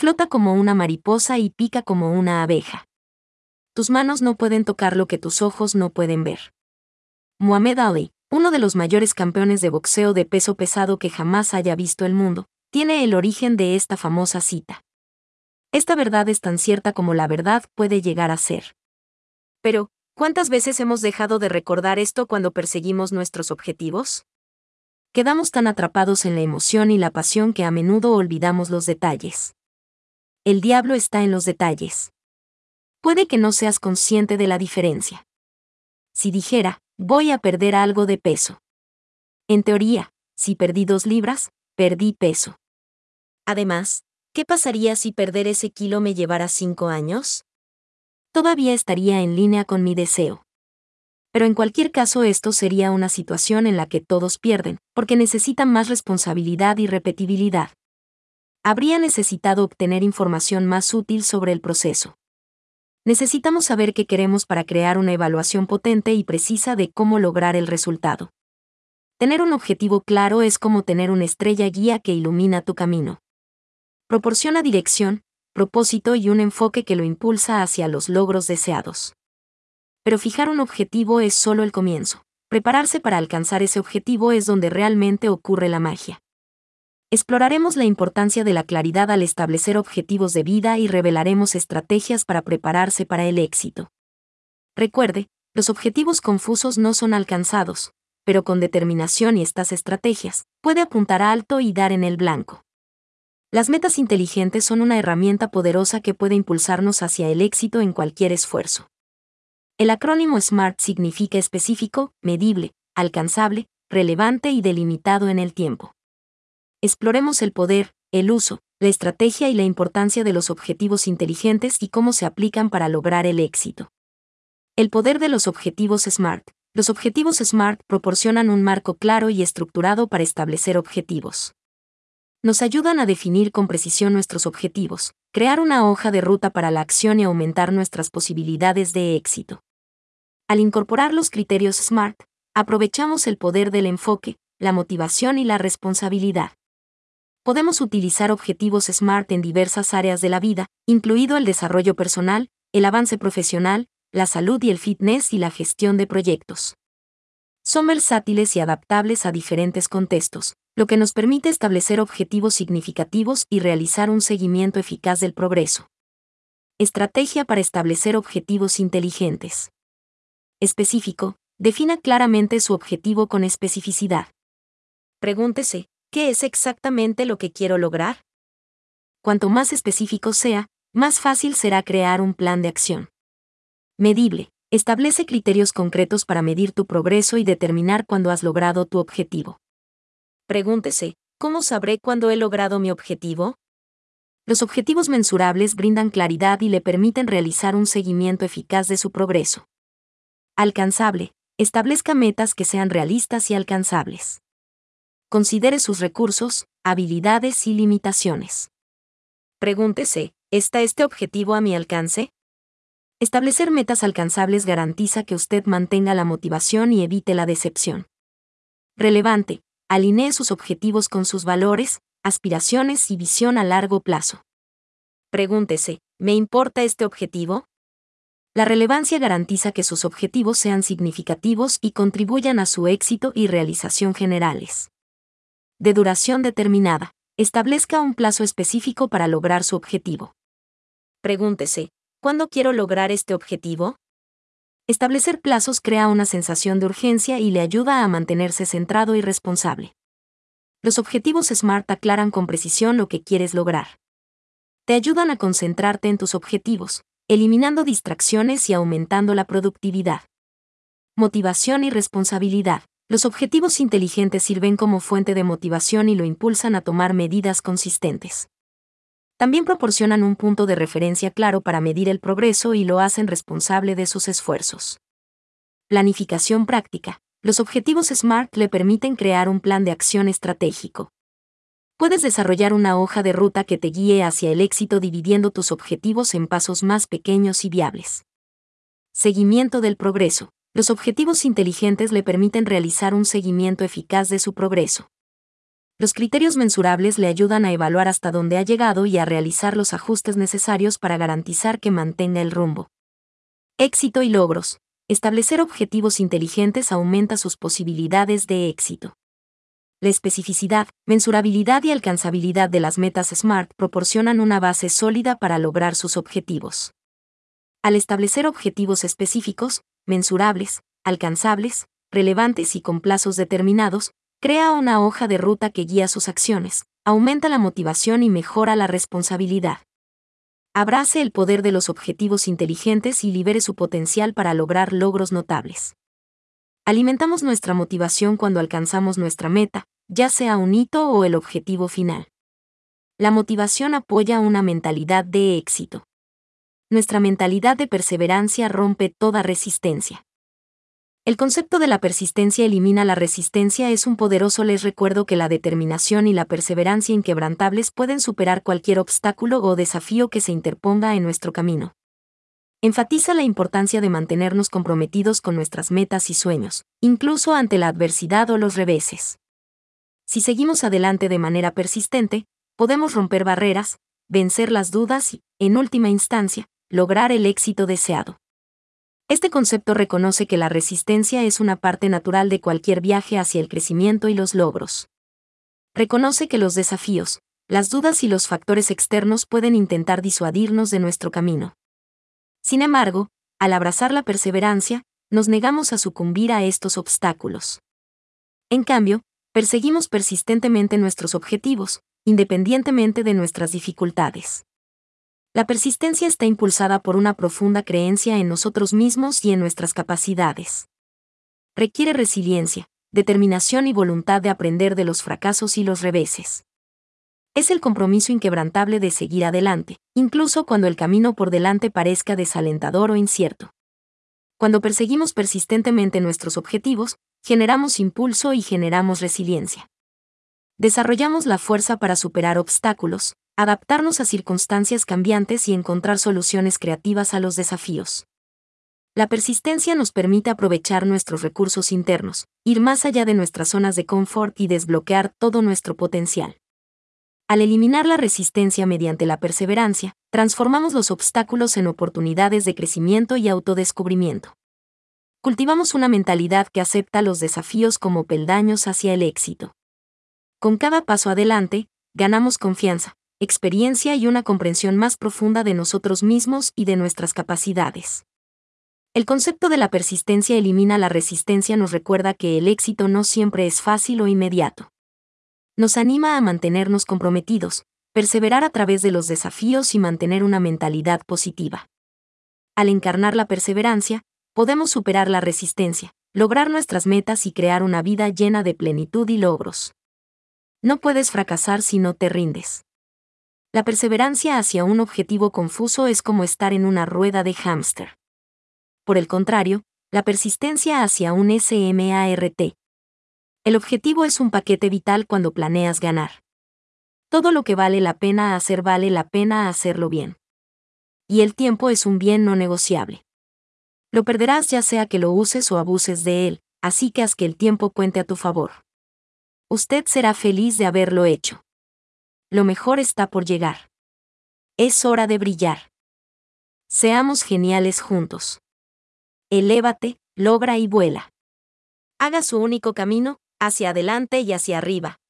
Flota como una mariposa y pica como una abeja. Tus manos no pueden tocar lo que tus ojos no pueden ver. Muhammad Ali, uno de los mayores campeones de boxeo de peso pesado que jamás haya visto el mundo, tiene el origen de esta famosa cita. Esta verdad es tan cierta como la verdad puede llegar a ser. Pero, ¿cuántas veces hemos dejado de recordar esto cuando perseguimos nuestros objetivos? Quedamos tan atrapados en la emoción y la pasión que a menudo olvidamos los detalles. El diablo está en los detalles. Puede que no seas consciente de la diferencia. Si dijera, voy a perder algo de peso. En teoría, si perdí dos libras, perdí peso. Además, ¿qué pasaría si perder ese kilo me llevara cinco años? Todavía estaría en línea con mi deseo. Pero en cualquier caso esto sería una situación en la que todos pierden, porque necesitan más responsabilidad y repetibilidad. Habría necesitado obtener información más útil sobre el proceso. Necesitamos saber qué queremos para crear una evaluación potente y precisa de cómo lograr el resultado. Tener un objetivo claro es como tener una estrella guía que ilumina tu camino. Proporciona dirección, propósito y un enfoque que lo impulsa hacia los logros deseados. Pero fijar un objetivo es solo el comienzo. Prepararse para alcanzar ese objetivo es donde realmente ocurre la magia. Exploraremos la importancia de la claridad al establecer objetivos de vida y revelaremos estrategias para prepararse para el éxito. Recuerde, los objetivos confusos no son alcanzados, pero con determinación y estas estrategias, puede apuntar alto y dar en el blanco. Las metas inteligentes son una herramienta poderosa que puede impulsarnos hacia el éxito en cualquier esfuerzo. El acrónimo SMART significa específico, medible, alcanzable, relevante y delimitado en el tiempo. Exploremos el poder, el uso, la estrategia y la importancia de los objetivos inteligentes y cómo se aplican para lograr el éxito. El poder de los objetivos SMART. Los objetivos SMART proporcionan un marco claro y estructurado para establecer objetivos. Nos ayudan a definir con precisión nuestros objetivos, crear una hoja de ruta para la acción y aumentar nuestras posibilidades de éxito. Al incorporar los criterios SMART, aprovechamos el poder del enfoque, la motivación y la responsabilidad. Podemos utilizar objetivos SMART en diversas áreas de la vida, incluido el desarrollo personal, el avance profesional, la salud y el fitness y la gestión de proyectos. Son versátiles y adaptables a diferentes contextos, lo que nos permite establecer objetivos significativos y realizar un seguimiento eficaz del progreso. Estrategia para establecer objetivos inteligentes. Específico, defina claramente su objetivo con especificidad. Pregúntese, ¿qué es exactamente lo que quiero lograr? Cuanto más específico sea, más fácil será crear un plan de acción. Medible. Establece criterios concretos para medir tu progreso y determinar cuándo has logrado tu objetivo. Pregúntese, ¿cómo sabré cuándo he logrado mi objetivo? Los objetivos mensurables brindan claridad y le permiten realizar un seguimiento eficaz de su progreso. Alcanzable. Establezca metas que sean realistas y alcanzables. Considere sus recursos, habilidades y limitaciones. Pregúntese, ¿está este objetivo a mi alcance? Establecer metas alcanzables garantiza que usted mantenga la motivación y evite la decepción. Relevante. Alinee sus objetivos con sus valores, aspiraciones y visión a largo plazo. Pregúntese, ¿me importa este objetivo? La relevancia garantiza que sus objetivos sean significativos y contribuyan a su éxito y realización generales. De duración determinada. Establezca un plazo específico para lograr su objetivo. Pregúntese, ¿Cuándo quiero lograr este objetivo? Establecer plazos crea una sensación de urgencia y le ayuda a mantenerse centrado y responsable. Los objetivos SMART aclaran con precisión lo que quieres lograr. Te ayudan a concentrarte en tus objetivos, eliminando distracciones y aumentando la productividad. Motivación y responsabilidad. Los objetivos inteligentes sirven como fuente de motivación y lo impulsan a tomar medidas consistentes también proporcionan un punto de referencia claro para medir el progreso y lo hacen responsable de sus esfuerzos. Planificación práctica. Los objetivos SMART le permiten crear un plan de acción estratégico. Puedes desarrollar una hoja de ruta que te guíe hacia el éxito dividiendo tus objetivos en pasos más pequeños y viables. Seguimiento del progreso. Los objetivos inteligentes le permiten realizar un seguimiento eficaz de su progreso Los criterios mensurables le ayudan a evaluar hasta dónde ha llegado y a realizar los ajustes necesarios para garantizar que mantenga el rumbo. Éxito y logros. Establecer objetivos inteligentes aumenta sus posibilidades de éxito. La especificidad, mensurabilidad y alcanzabilidad de las metas SMART proporcionan una base sólida para lograr sus objetivos. Al establecer objetivos específicos, mensurables, alcanzables, relevantes y con plazos determinados, crea una hoja de ruta que guía sus acciones, aumenta la motivación y mejora la responsabilidad. Abrace el poder de los objetivos inteligentes y libere su potencial para lograr logros notables. Alimentamos nuestra motivación cuando alcanzamos nuestra meta, ya sea un hito o el objetivo final. La motivación apoya una mentalidad de éxito. Nuestra mentalidad de perseverancia rompe toda resistencia. El concepto de la persistencia elimina la resistencia es un poderoso les recuerdo que la determinación y la perseverancia inquebrantables pueden superar cualquier obstáculo o desafío que se interponga en nuestro camino. Enfatiza la importancia de mantenernos comprometidos con nuestras metas y sueños, incluso ante la adversidad o los reveses. Si seguimos adelante de manera persistente, podemos romper barreras, vencer las dudas y, en última instancia, lograr el éxito deseado. Este concepto reconoce que la resistencia es una parte natural de cualquier viaje hacia el crecimiento y los logros. Reconoce que los desafíos, las dudas y los factores externos pueden intentar disuadirnos de nuestro camino. Sin embargo, al abrazar la perseverancia, nos negamos a sucumbir a estos obstáculos. En cambio, perseguimos persistentemente nuestros objetivos, independientemente de nuestras dificultades. La persistencia está impulsada por una profunda creencia en nosotros mismos y en nuestras capacidades. Requiere resiliencia, determinación y voluntad de aprender de los fracasos y los reveses. Es el compromiso inquebrantable de seguir adelante, incluso cuando el camino por delante parezca desalentador o incierto. Cuando perseguimos persistentemente nuestros objetivos, generamos impulso y generamos resiliencia. Desarrollamos la fuerza para superar obstáculos, adaptarnos a circunstancias cambiantes y encontrar soluciones creativas a los desafíos. La persistencia nos permite aprovechar nuestros recursos internos, ir más allá de nuestras zonas de confort y desbloquear todo nuestro potencial. Al eliminar la resistencia mediante la perseverancia, transformamos los obstáculos en oportunidades de crecimiento y autodescubrimiento. Cultivamos una mentalidad que acepta los desafíos como peldaños hacia el éxito. Con cada paso adelante, ganamos confianza, experiencia y una comprensión más profunda de nosotros mismos y de nuestras capacidades. El concepto de la persistencia elimina la resistencia nos recuerda que el éxito no siempre es fácil o inmediato. Nos anima a mantenernos comprometidos, perseverar a través de los desafíos y mantener una mentalidad positiva. Al encarnar la perseverancia, podemos superar la resistencia, lograr nuestras metas y crear una vida llena de plenitud y logros. No puedes fracasar si no te rindes. La perseverancia hacia un objetivo confuso es como estar en una rueda de hámster. Por el contrario, la persistencia hacia un SMART. El objetivo es un paquete vital cuando planeas ganar. Todo lo que vale la pena hacer vale la pena hacerlo bien. Y el tiempo es un bien no negociable. Lo perderás ya sea que lo uses o abuses de él, así que haz que el tiempo cuente a tu favor. Usted será feliz de haberlo hecho lo mejor está por llegar. Es hora de brillar. Seamos geniales juntos. Elévate, logra y vuela. Haga su único camino, hacia adelante y hacia arriba.